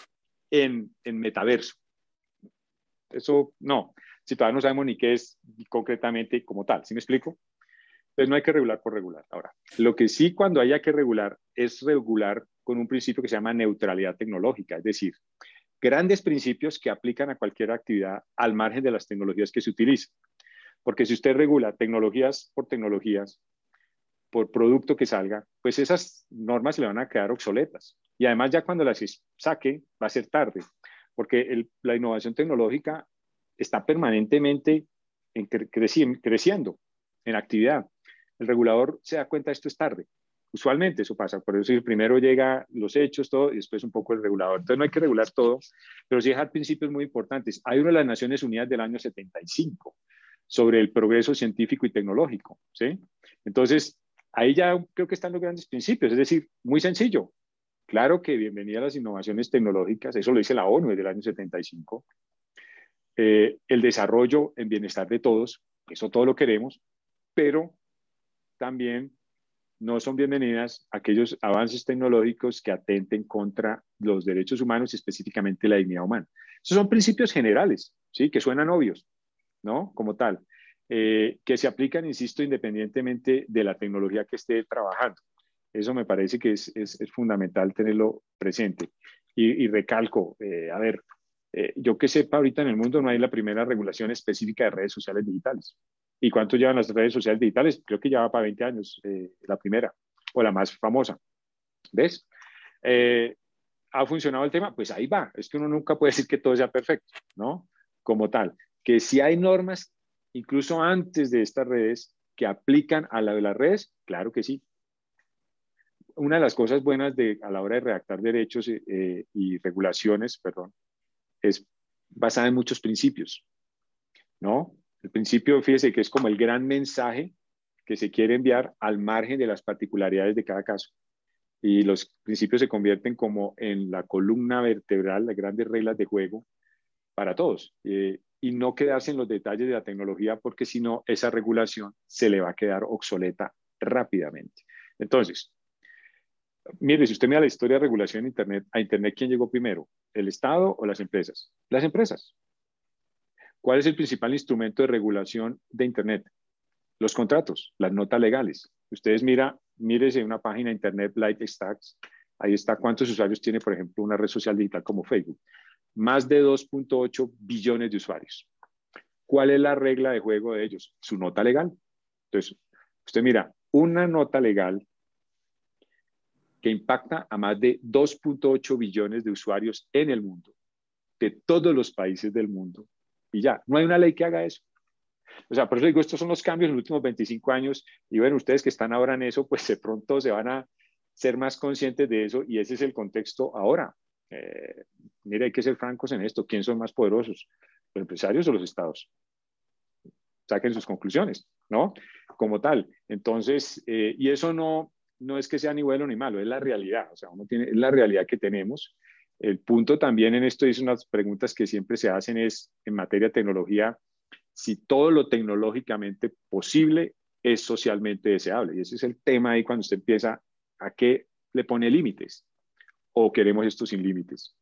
en, en metaverso. Eso no, si todavía no sabemos ni qué es concretamente como tal, ¿sí me explico? Entonces no hay que regular por regular. Ahora, lo que sí cuando haya que regular es regular con un principio que se llama neutralidad tecnológica, es decir, grandes principios que aplican a cualquier actividad al margen de las tecnologías que se utilizan. Porque si usted regula tecnologías por tecnologías, por producto que salga, pues esas normas se le van a quedar obsoletas. Y además ya cuando las saque va a ser tarde, porque la innovación tecnológica está permanentemente creciendo en actividad. El regulador se da cuenta esto es tarde Usualmente eso pasa, por eso primero llega los hechos, todo, y después un poco el regulador. Entonces no hay que regular todo, pero sí dejar principios muy importantes. Hay uno de las Naciones Unidas del año 75 sobre el progreso científico y tecnológico, ¿sí? Entonces, ahí ya creo que están los grandes principios, es decir, muy sencillo. Claro que bienvenida a las innovaciones tecnológicas, eso lo dice la ONU desde el año 75. Eh, el desarrollo en bienestar de todos, eso todo lo queremos, pero también no son bienvenidas aquellos avances tecnológicos que atenten contra los derechos humanos y específicamente la dignidad humana. Esos son principios generales, ¿sí? Que suenan obvios, ¿no? Como tal, eh, que se aplican, insisto, independientemente de la tecnología que esté trabajando. Eso me parece que es, es, fundamental tenerlo presente. Y, recalco, eh, a ver, eh, yo que sepa, ahorita en el mundo no hay la primera regulación específica de redes sociales digitales. ¿Y cuánto llevan las redes sociales digitales? Creo que ya va para 20 años, eh, la primera o la más famosa. ¿Ves? ¿Ha funcionado el tema? Pues ahí va. Es que uno nunca puede decir que todo sea perfecto, ¿no? Como tal. Que si hay normas, incluso antes de estas redes, que aplican a la de las redes, claro que sí. Una de las cosas buenas de, a la hora de redactar derechos eh, y regulaciones, perdón, es basada en muchos principios, ¿no? El principio, fíjese que es como el gran mensaje que se quiere enviar al margen de las particularidades de cada caso. Y los principios se convierten como en la columna vertebral, las grandes reglas de juego para todos. Eh, y no quedarse en los detalles de la tecnología porque si no, esa regulación se le va a quedar obsoleta rápidamente. Entonces, mire, si usted mira la historia de regulación de Internet, a Internet, ¿quién llegó primero? ¿El Estado o las empresas? Las empresas. ¿Cuál es el principal instrumento de regulación de Internet? Los contratos, las notas legales. Ustedes mira, mírese una página de Internet Light Stacks. Ahí está cuántos usuarios tiene, por ejemplo, una red social digital como Facebook. Más de 2.8 billones de usuarios. ¿Cuál es la regla de juego de ellos? Su nota legal. Entonces, usted mira, una nota legal que impacta a más de 2.8 billones de usuarios en el mundo, de todos los países del mundo, y ya, no hay una ley que haga eso. O sea, por eso digo, estos son los cambios en los últimos 25 años y bueno, ustedes que están ahora en eso, pues de pronto se van a ser más conscientes de eso y ese es el contexto ahora. Eh, mira, hay que ser francos en esto. ¿Quién son más poderosos? ¿Los empresarios o los estados? Saquen sus conclusiones, ¿no? Como tal. Entonces, eh, y eso no, no es que sea ni bueno ni malo, es la realidad. O sea, uno tiene, es la realidad que tenemos. El punto también en esto es unas preguntas que siempre se hacen es en materia de tecnología, si todo lo tecnológicamente posible es socialmente deseable. Y ese es el tema ahí cuando usted empieza a qué le pone límites o queremos esto sin límites.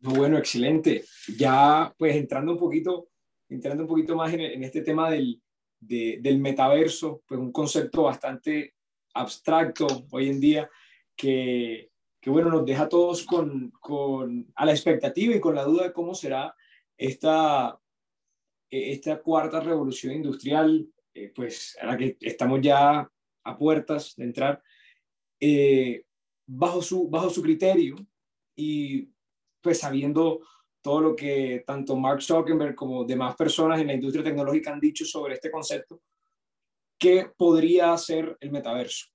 Bueno, excelente. Ya pues entrando un poquito, entrando un poquito más en, este tema del, del metaverso, pues un concepto bastante abstracto hoy en día que, bueno, nos deja a todos con, a la expectativa y con la duda de cómo será esta, esta cuarta revolución industrial, eh, pues a la que estamos ya a puertas de entrar, eh, bajo, su, bajo su criterio y pues sabiendo todo lo que tanto Mark Zuckerberg como demás personas en la industria tecnológica han dicho sobre este concepto, ¿qué podría ser el metaverso?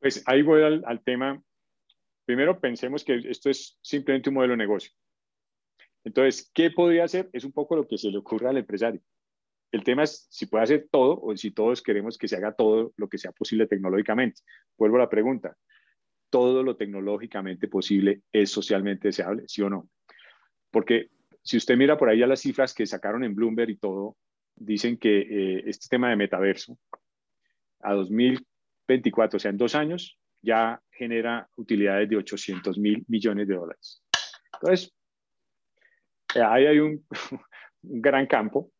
Pues ahí voy al, al tema. Primero pensemos que esto es simplemente un modelo de negocio. Entonces, ¿qué podría hacer? Es un poco lo que se le ocurre al empresario. El tema es si puede hacer todo o si todos queremos que se haga todo lo que sea posible tecnológicamente. Vuelvo a la pregunta. ¿Todo lo tecnológicamente posible es socialmente deseable? ¿Sí o no? Porque si usted mira por ahí a las cifras que sacaron en Bloomberg y todo, dicen que eh, este tema de metaverso a 2024, o sea, en dos años, ya genera utilidades de 800 mil millones de dólares. Entonces, ahí hay un <laughs> gran campo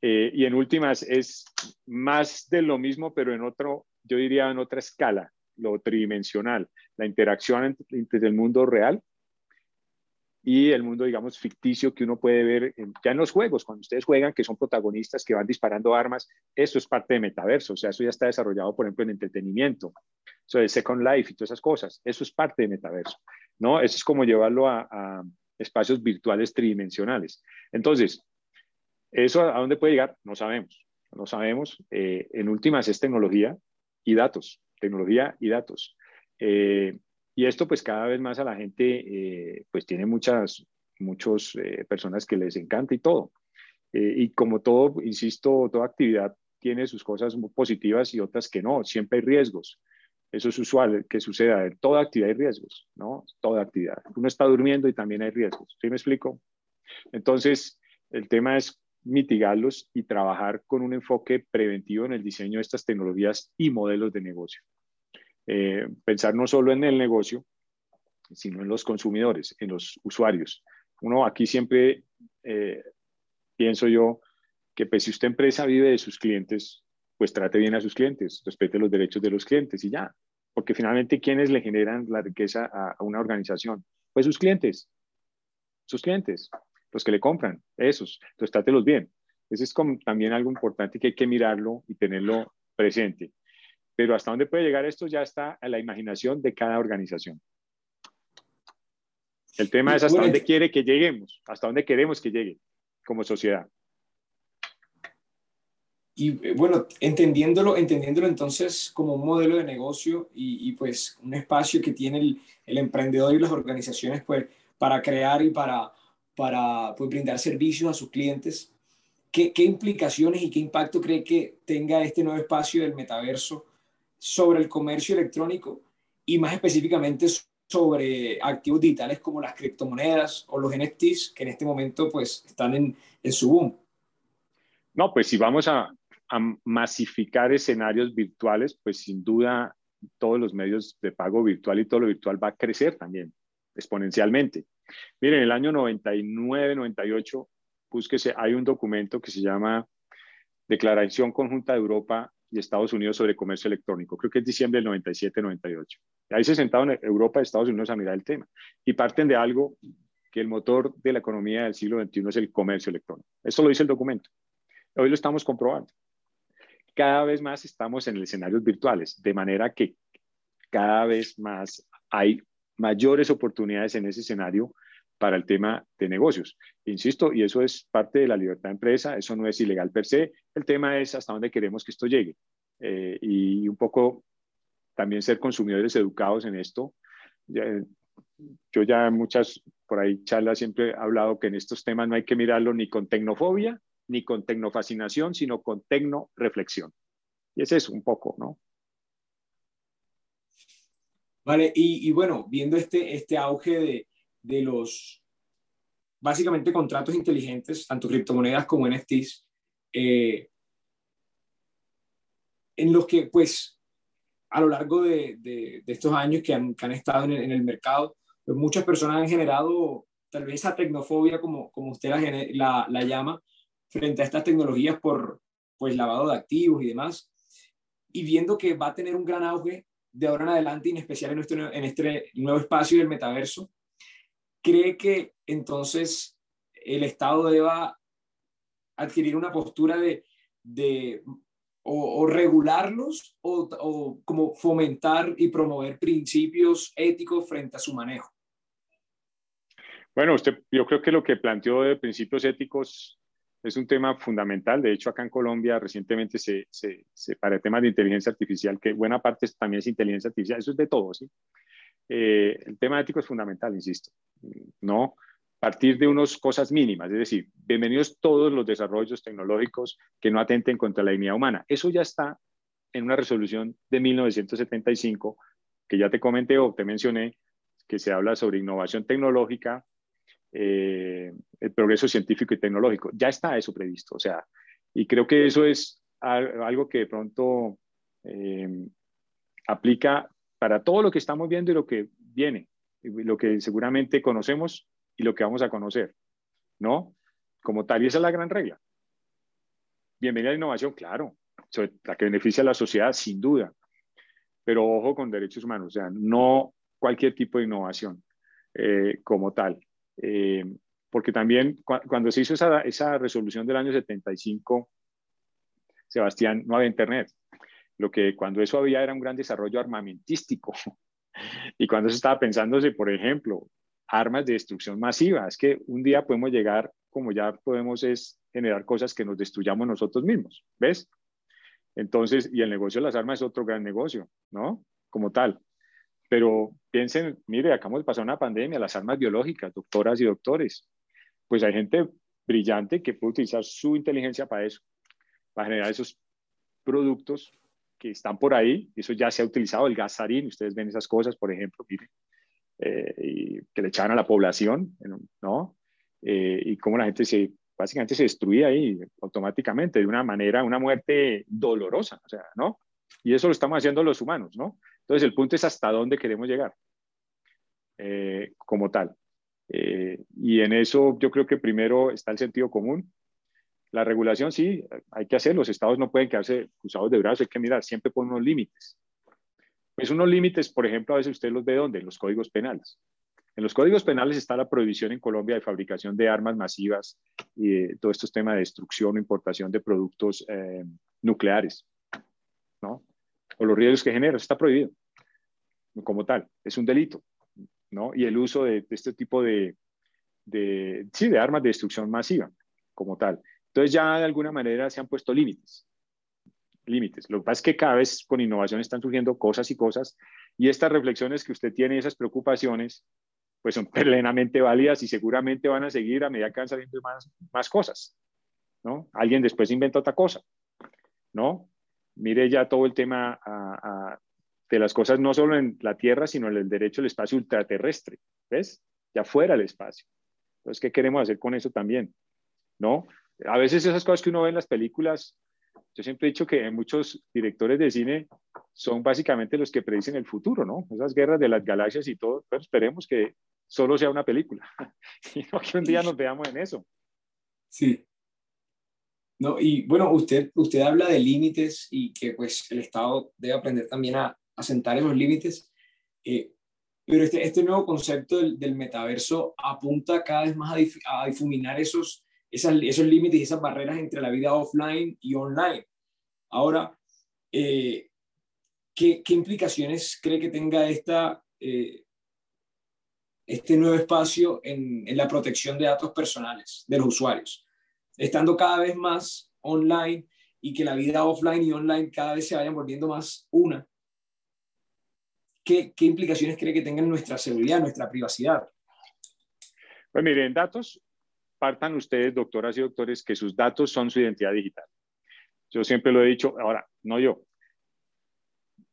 eh, y en últimas es más de lo mismo, pero en otro, yo diría en otra escala, lo tridimensional, la interacción entre, el mundo real y el mundo, digamos, ficticio que uno puede ver ya en los juegos, cuando ustedes juegan, que son protagonistas que van disparando armas, eso es parte de metaverso, o sea, eso ya está desarrollado, por ejemplo, en entretenimiento, eso de Second Life y todas esas cosas, eso es parte de metaverso, ¿no? Eso es como llevarlo a, espacios virtuales tridimensionales. Entonces, ¿Eso a dónde puede llegar? No sabemos. No sabemos. Eh, en últimas es tecnología y datos. Tecnología y datos. Eh, y esto pues cada vez más a la gente eh, pues tiene muchas muchos, personas que les encanta y todo. y como todo, insisto, toda actividad tiene sus cosas muy positivas y otras que no. Siempre hay riesgos. Eso es usual que suceda. En toda actividad hay riesgos, ¿no? Toda actividad. Uno está durmiendo y también hay riesgos. ¿Sí me explico? Entonces, el tema es mitigarlos y trabajar con un enfoque preventivo en el diseño de estas tecnologías y modelos de negocio. Eh, pensar no solo en el negocio, sino en los consumidores, en los usuarios. Uno aquí siempre eh, pienso yo que pues, si usted empresa vive de sus clientes, pues trate bien a sus clientes, respete los derechos de los clientes y ya. Porque finalmente, ¿quiénes le generan la riqueza a, a una organización? Pues sus clientes, sus clientes los que le compran, esos. Entonces, trátelos bien. Ese es como también algo importante que hay que mirarlo y tenerlo presente. Pero hasta dónde puede llegar esto ya está a la imaginación de cada organización. El tema es hasta dónde quiere que lleguemos, hasta dónde queremos que llegue como sociedad. Y eh, bueno, entendiéndolo, entendiéndolo entonces como un modelo de negocio y, pues un espacio que tiene el, el, emprendedor y las organizaciones pues para crear y para para pues, brindar servicios a sus clientes. ¿Qué, ¿Qué, implicaciones y qué impacto cree que tenga este nuevo espacio del metaverso sobre el comercio electrónico y más específicamente sobre activos digitales como las criptomonedas o los NFTs que en este momento pues están en, en su boom? No, pues si vamos a, a masificar escenarios virtuales, pues sin duda todos los medios de pago virtual y todo lo virtual va a crecer también exponencialmente. Miren, en el año 99, 98, búsquese, hay un documento que se llama Declaración Conjunta de Europa y Estados Unidos sobre Comercio Electrónico. Creo que es diciembre del 97, 98. Ahí se sentaron Europa y Estados Unidos a mirar el tema y parten de algo que el motor de la economía del siglo XXI es el comercio electrónico. Eso lo dice el documento. Hoy lo estamos comprobando. Cada vez más estamos en escenarios virtuales, de manera que cada vez más hay mayores oportunidades en ese escenario para el tema de negocios. Insisto, y eso es parte de la libertad de empresa, eso no es ilegal per se, el tema es hasta dónde queremos que esto llegue. Eh, y un poco también ser consumidores educados en esto. yo ya en muchas, por ahí charlas siempre he hablado que en estos temas no hay que mirarlo ni con tecnofobia, ni con tecnofascinación, sino con tecnoreflexión. Y es un poco, ¿no? Vale, y, bueno, viendo este, este auge de, de, los, básicamente, contratos inteligentes, tanto criptomonedas como NFTs, eh, en los que, pues, a lo largo de, de, estos años que han, que han estado en el, en el mercado, pues muchas personas han generado tal vez esa tecnofobia, como, como usted la, la, la, llama, frente a estas tecnologías por pues, lavado de activos y demás. Y viendo que va a tener un gran auge de ahora en adelante, y en especial en, nuestro, en este nuevo espacio del metaverso, ¿cree que entonces el Estado deba adquirir una postura de, o, regularlos o, o, como fomentar y promover principios éticos frente a su manejo? Bueno, usted, yo creo que lo que planteó de principios éticos es un tema fundamental. De hecho, acá en Colombia recientemente se, se, se para temas de inteligencia artificial, que buena parte también es inteligencia artificial, eso es de todo, ¿sí? Eh, el tema ético es fundamental, insisto, ¿no? partir de unas cosas mínimas, es decir, bienvenidos todos los desarrollos tecnológicos que no atenten contra la dignidad humana. Eso ya está en una resolución de 1975 que ya te comenté o te mencioné, que se habla sobre innovación tecnológica, eh, el progreso científico y tecnológico. Ya está eso previsto, o sea, y creo que eso es algo que de pronto eh, aplica para todo lo que estamos viendo y lo que viene, lo que seguramente conocemos y lo que vamos a conocer, ¿no? Como tal, y esa es la gran regla. Bienvenida a la innovación, claro, la que beneficia a la sociedad, sin duda, pero ojo con derechos humanos, o sea, no cualquier tipo de innovación eh, como tal. Eh, porque también cuando se hizo esa, resolución del año 75, Sebastián, no había Internet. Lo que cuando eso había era un gran desarrollo armamentístico. <laughs> Y cuando se estaba pensándose, por ejemplo, armas de destrucción masiva. Es que un día podemos llegar, como ya podemos, es generar cosas que nos destruyamos nosotros mismos, ¿ves? Entonces, y el negocio de las armas es otro gran negocio, ¿no? Como tal. Pero piensen, mire, acabamos de pasar una pandemia, las armas biológicas, doctoras y doctores. Pues hay gente brillante que puede utilizar su inteligencia para eso, para generar esos productos que están por ahí. Eso ya se ha utilizado, el gasarín, ustedes ven esas cosas, por ejemplo, miren, eh, y que le echaban a la población, ¿no? Eh, y cómo la gente se, básicamente se destruía ahí automáticamente, de una manera, una muerte dolorosa, o sea, ¿no? Y eso lo estamos haciendo los humanos, ¿no? Entonces el punto es hasta dónde queremos llegar eh, como tal. y en eso yo creo que primero está el sentido común. La regulación sí, hay que hacer, los estados no pueden quedarse cruzados de brazos, hay que mirar, siempre por unos límites. Pues unos límites, por ejemplo, a veces usted los ve ¿dónde? En los códigos penales. En los códigos penales está la prohibición en Colombia de fabricación de armas masivas y todos estos temas de destrucción o importación de productos eh, nucleares, ¿no? O los riesgos que genera, está prohibido como tal, es un delito, ¿no? Y el uso de, este tipo de, de, sí, de armas de destrucción masiva como tal. Entonces ya de alguna manera se han puesto límites límites. Lo que pasa es que cada vez con innovación están surgiendo cosas y cosas y estas reflexiones que usted tiene, esas preocupaciones, pues son <laughs> plenamente válidas y seguramente van a seguir a medida que van saliendo más, más cosas, ¿no? Alguien después inventa otra cosa, ¿no? Mire ya todo el tema de las cosas no solo en la Tierra, sino en el derecho al espacio ultraterrestre, ¿ves? Ya fuera del espacio. Entonces, ¿qué queremos hacer con eso también? ¿No? A veces esas cosas que uno ve en las películas yo siempre he dicho que muchos directores de cine son básicamente los que predicen el futuro, ¿no? Esas guerras de las galaxias y todo, pero esperemos que solo sea una película <laughs> y no que un día nos veamos en eso. Sí. No, y bueno, usted, usted habla de límites y que pues el Estado debe aprender también a, a sentar esos límites, eh, pero este, este nuevo concepto del, metaverso apunta cada vez más a, a difuminar esos esos límites y esas barreras entre la vida offline y online. Ahora, eh, ¿qué, ¿qué, implicaciones cree que tenga esta, eh, este nuevo espacio en, en la protección de datos personales de los usuarios, estando cada vez más online y que la vida offline y online cada vez se vayan volviendo más una. ¿Qué, qué implicaciones cree que tenga en nuestra seguridad, nuestra privacidad? Pues miren, datos, partan ustedes, doctoras y doctores, que sus datos son su identidad digital. Yo siempre lo he dicho, ahora, no yo.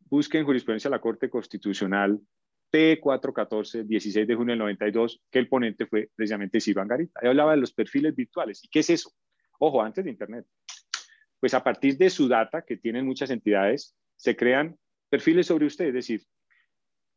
Busquen jurisprudencia de la Corte Constitucional T414, 16 de junio del 92, que el ponente fue precisamente Silvan Garita. Ahí hablaba de los perfiles virtuales. ¿Y qué es eso? Ojo, antes de Internet. Pues a partir de su data, que tienen muchas entidades, se crean perfiles sobre usted. Es decir,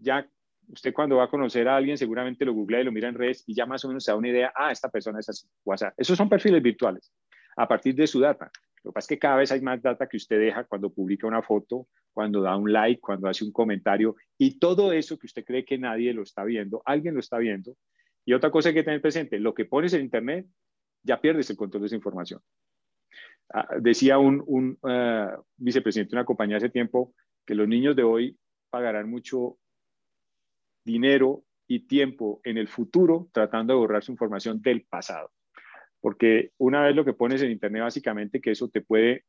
ya usted cuando va a conocer a alguien seguramente lo googlea y lo mira en redes y ya más o menos se da una idea, ah, esta persona es así, WhatsApp. Esos son perfiles virtuales a partir de su data. Lo que pasa es que cada vez hay más data que usted deja cuando publica una foto, cuando da un like, cuando hace un comentario y todo eso que usted cree que nadie lo está viendo, alguien lo está viendo. Y otra cosa que hay que tener presente, lo que pones en Internet, ya pierdes el control de esa información. Ah, decía un, un eh, vicepresidente de una compañía hace tiempo que los niños de hoy pagarán mucho dinero y tiempo en el futuro tratando de borrar su información del pasado. Porque una vez lo que pones en Internet, básicamente que eso te puede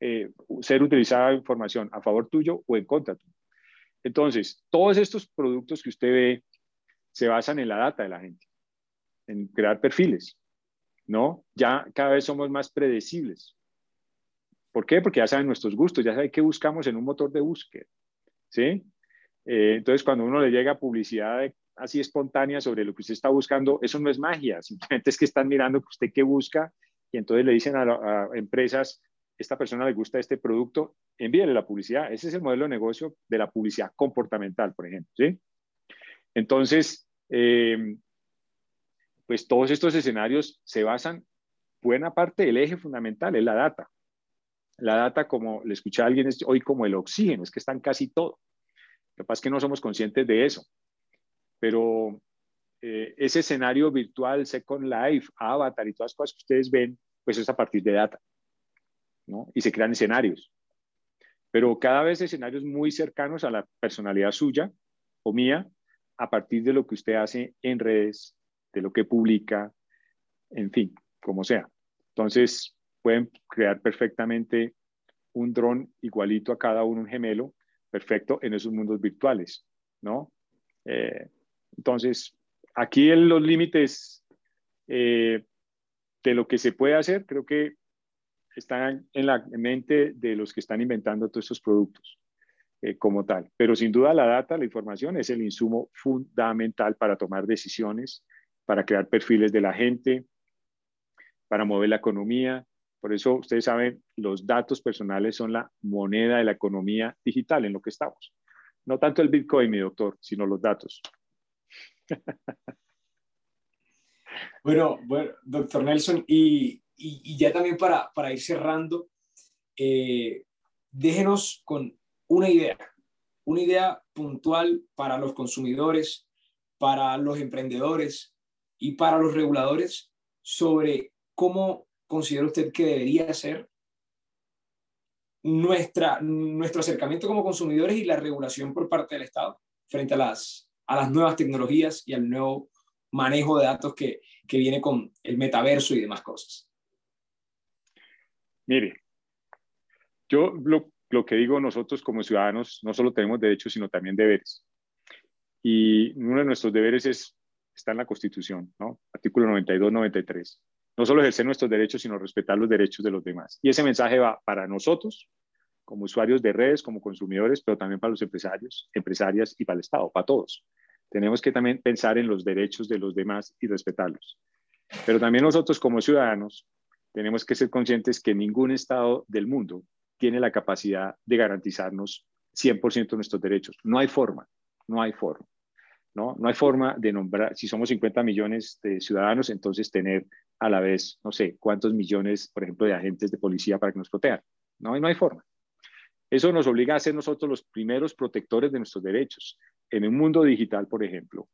eh, ser utilizada información a favor tuyo o en contra tuyo. Entonces, todos estos productos que usted ve se basan en la data de la gente, en crear perfiles, ¿no? Ya cada vez somos más predecibles. ¿Por qué? Porque ya saben nuestros gustos, ya saben qué buscamos en un motor de búsqueda, ¿sí? Eh, entonces, cuando uno le llega publicidad así espontánea sobre lo que usted está buscando, eso no es magia, simplemente es que están mirando que usted qué busca y entonces le dicen a, empresas, esta persona le gusta este producto, envíele la publicidad. Ese es el modelo de negocio de la publicidad comportamental, por ejemplo. ¿sí? Entonces, eh, pues todos estos escenarios se basan, buena parte del eje fundamental es la data. La data, como le escuché a alguien hoy, como el oxígeno, es que están casi todo. Lo que pasa es que no somos conscientes de eso. Pero eh, ese escenario virtual, Second Life, Avatar y todas las cosas que ustedes ven, pues es a partir de data. ¿no? Y se crean escenarios. Pero cada vez escenarios muy cercanos a la personalidad suya o mía, a partir de lo que usted hace en redes, de lo que publica, en fin, como sea. Entonces, pueden crear perfectamente un dron igualito a cada uno, un gemelo, perfecto en esos mundos virtuales, ¿no? Eh, entonces, aquí en los límites eh, de lo que se puede hacer, creo que están en la mente de los que están inventando todos estos productos eh, como tal. Pero sin duda la data, la información es el insumo fundamental para tomar decisiones, para crear perfiles de la gente, para mover la economía, por eso ustedes saben, los datos personales son la moneda de la economía digital en lo que estamos. No tanto el Bitcoin, mi doctor, sino los datos. <laughs> Bueno, doctor Nelson, y, ya también para, para ir cerrando, eh, déjenos con una idea, una idea puntual para los consumidores, para los emprendedores y para los reguladores sobre cómo considera usted que debería ser nuestra, nuestro acercamiento como consumidores y la regulación por parte del Estado frente a las, a las nuevas tecnologías y al nuevo manejo de datos que, que viene con el metaverso y demás cosas? Mire, yo lo, lo que digo, nosotros como ciudadanos no solo tenemos derechos, sino también deberes. Y uno de nuestros deberes es, está en la Constitución, ¿no? Artículo 92, 93 no solo ejercer nuestros derechos, sino respetar los derechos de los demás. Y ese mensaje va para nosotros, como usuarios de redes, como consumidores, pero también para los empresarios, empresarias y para el Estado, para todos. Tenemos que también pensar en los derechos de los demás y respetarlos. Pero también nosotros como ciudadanos tenemos que ser conscientes que ningún Estado del mundo tiene la capacidad de garantizarnos 100% nuestros derechos. No hay forma, no hay forma. ¿no? No hay forma de nombrar, si somos 50 millones de ciudadanos, entonces tener a la vez, no sé, cuántos millones, por ejemplo, de agentes de policía para que nos protejan. No, no hay forma. Eso nos obliga a ser nosotros los primeros protectores de nuestros derechos. En un mundo digital, por ejemplo,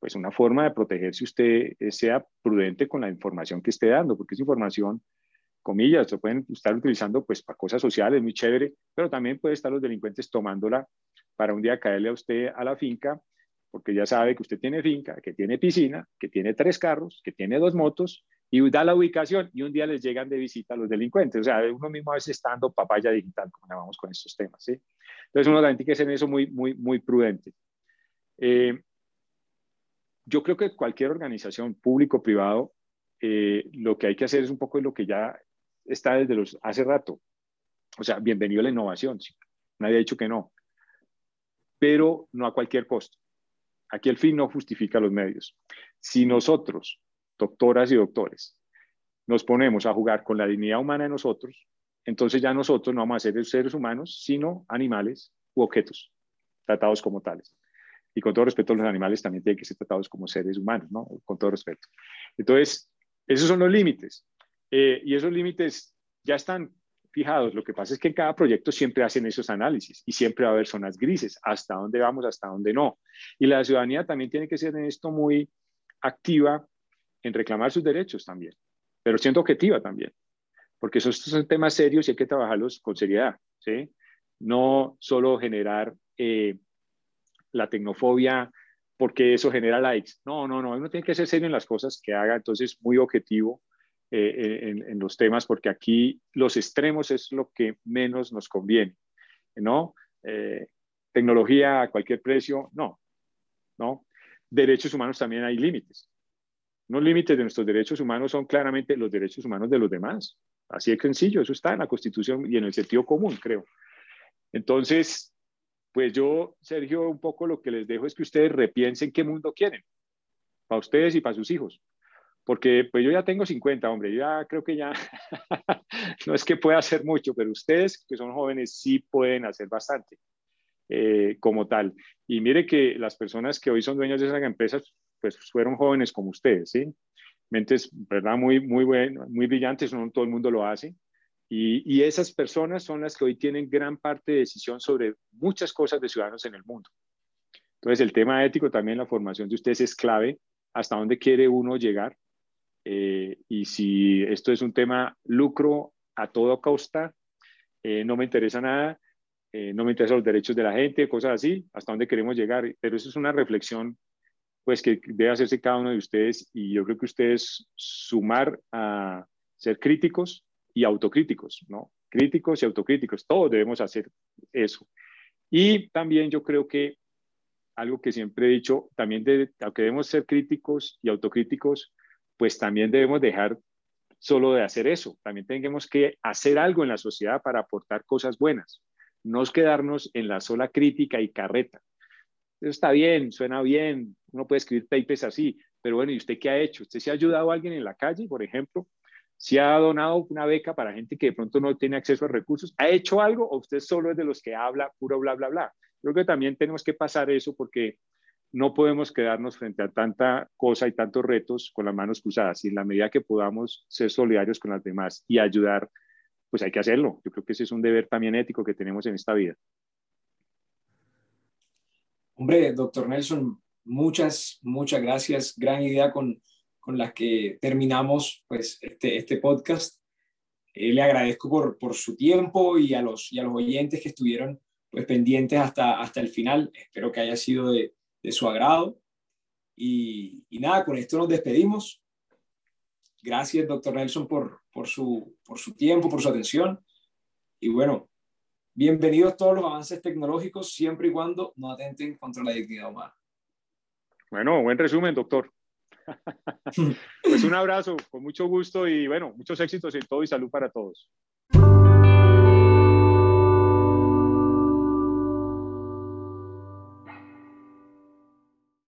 pues una forma de protegerse usted sea prudente con la información que esté dando, porque esa información, comillas, se pueden estar utilizando pues para cosas sociales, muy chévere, pero también puede estar los delincuentes tomándola para un día caerle a usted a la finca porque ya sabe que usted tiene finca, que tiene piscina, que tiene tres carros, que tiene dos motos y da la ubicación y un día les llegan de visita los delincuentes. O sea, uno mismo a veces estando papaya digital, como llamamos con estos temas. ¿sí? Entonces uno también tiene que ser en eso muy, muy, muy prudente. Eh, yo creo que cualquier organización público-privado, eh, lo que hay que hacer es un poco lo que ya está desde los hace rato. O sea, bienvenido a la innovación. Nadie ha dicho que no. Pero no a cualquier costo. Aquí el fin no justifica los medios. Si nosotros, doctoras y doctores, nos ponemos a jugar con la dignidad humana de nosotros, entonces ya nosotros no vamos a ser seres humanos, sino animales u objetos, tratados como tales. Y con todo respeto, los animales también tienen que ser tratados como seres humanos, ¿no? Con todo respeto. Entonces, esos son los límites. Eh, y esos límites ya están fijados. Lo que pasa es que en cada proyecto siempre hacen esos análisis y siempre va a haber zonas grises, hasta dónde vamos, hasta dónde no. Y la ciudadanía también tiene que ser en esto muy activa en reclamar sus derechos también, pero siendo objetiva también, porque esos son temas serios y hay que trabajarlos con seriedad, ¿sí? No solo generar eh, la tecnofobia porque eso genera likes. No, no, no, uno tiene que ser serio en las cosas que haga, entonces muy objetivo eh, en, los temas, porque aquí los extremos es lo que menos nos conviene, ¿no? Eh, tecnología a cualquier precio, no, ¿no? Derechos humanos también hay límites. Los límites de nuestros derechos humanos son claramente los derechos humanos de los demás. Así de sencillo, eso está en la Constitución y en el sentido común, creo. Entonces, pues yo, Sergio, un poco lo que les dejo es que ustedes repiensen qué mundo quieren, para ustedes y para sus hijos porque pues yo ya tengo 50, hombre, ya creo que ya <laughs> no es que pueda hacer mucho, pero ustedes que son jóvenes sí pueden hacer bastante eh, como tal. Y mire que las personas que hoy son dueños de esas empresas, pues fueron jóvenes como ustedes, ¿sí? Mentes, ¿verdad? Muy, muy, buenas, muy brillantes, no todo el mundo lo hace. Y, y esas personas son las que hoy tienen gran parte de decisión sobre muchas cosas de ciudadanos en el mundo. Entonces, el tema ético también, la formación de ustedes es clave. ¿Hasta dónde quiere uno llegar? Eh, y si esto es un tema lucro a toda costa, eh, no me interesa nada, eh, no me interesan los derechos de la gente, cosas así, hasta dónde queremos llegar. Pero eso es una reflexión pues que debe hacerse cada uno de ustedes y yo creo que ustedes sumar a ser críticos y autocríticos, ¿no? Críticos y autocríticos, todos debemos hacer eso. Y también yo creo que algo que siempre he dicho, también de, aunque debemos ser críticos y autocríticos, pues también debemos dejar solo de hacer eso. También tenemos que hacer algo en la sociedad para aportar cosas buenas. No quedarnos en la sola crítica y carreta. Eso está bien, suena bien, uno puede escribir papers así, pero bueno, ¿y usted qué ha hecho? ¿Usted se ha ayudado a alguien en la calle, por ejemplo? ¿Si ha donado una beca para gente que de pronto no tiene acceso a recursos? ¿Ha hecho algo o usted solo es de los que habla puro bla, bla, bla? Creo que también tenemos que pasar eso porque no podemos quedarnos frente a tanta cosa y tantos retos con las manos cruzadas. Y en la medida que podamos ser solidarios con las demás y ayudar, pues hay que hacerlo. Yo creo que ese es un deber también ético que tenemos en esta vida. Hombre, doctor Nelson, muchas, muchas gracias. Gran idea con, con la que terminamos pues, este, este podcast. Eh, le agradezco por, por, su tiempo y a, los, y a los oyentes que estuvieron pues, pendientes hasta, hasta el final. Espero que haya sido de, de su agrado. Y, nada, con esto nos despedimos. Gracias, doctor Nelson, por, por, su, por su tiempo, por su atención. Y bueno, bienvenidos todos los avances tecnológicos, siempre y cuando no atenten contra la dignidad humana. Bueno, buen resumen, doctor. <laughs> pues un abrazo, con mucho gusto y bueno, muchos éxitos en todo y salud para todos.